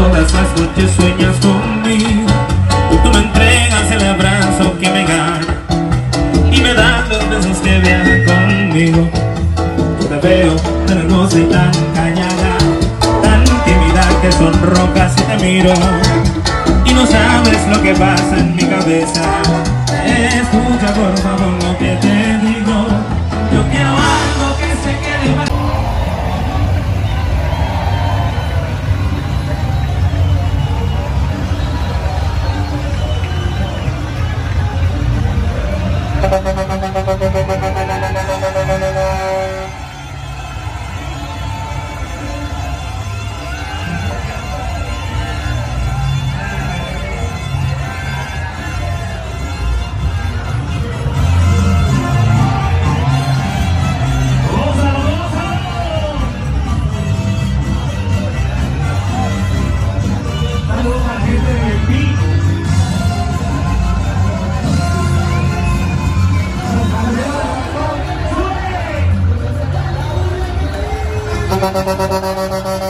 todas las noches sueñas conmigo tú me entregas el abrazo que me gana y me das los besos que viajan conmigo. Te veo tan hermosa y tan callada, tan tímida que sonrojas y te miro y no sabes lo que pasa en mi cabeza. Escucha por favor lo que te digo. Yo quiero algo que se quede ただただただただた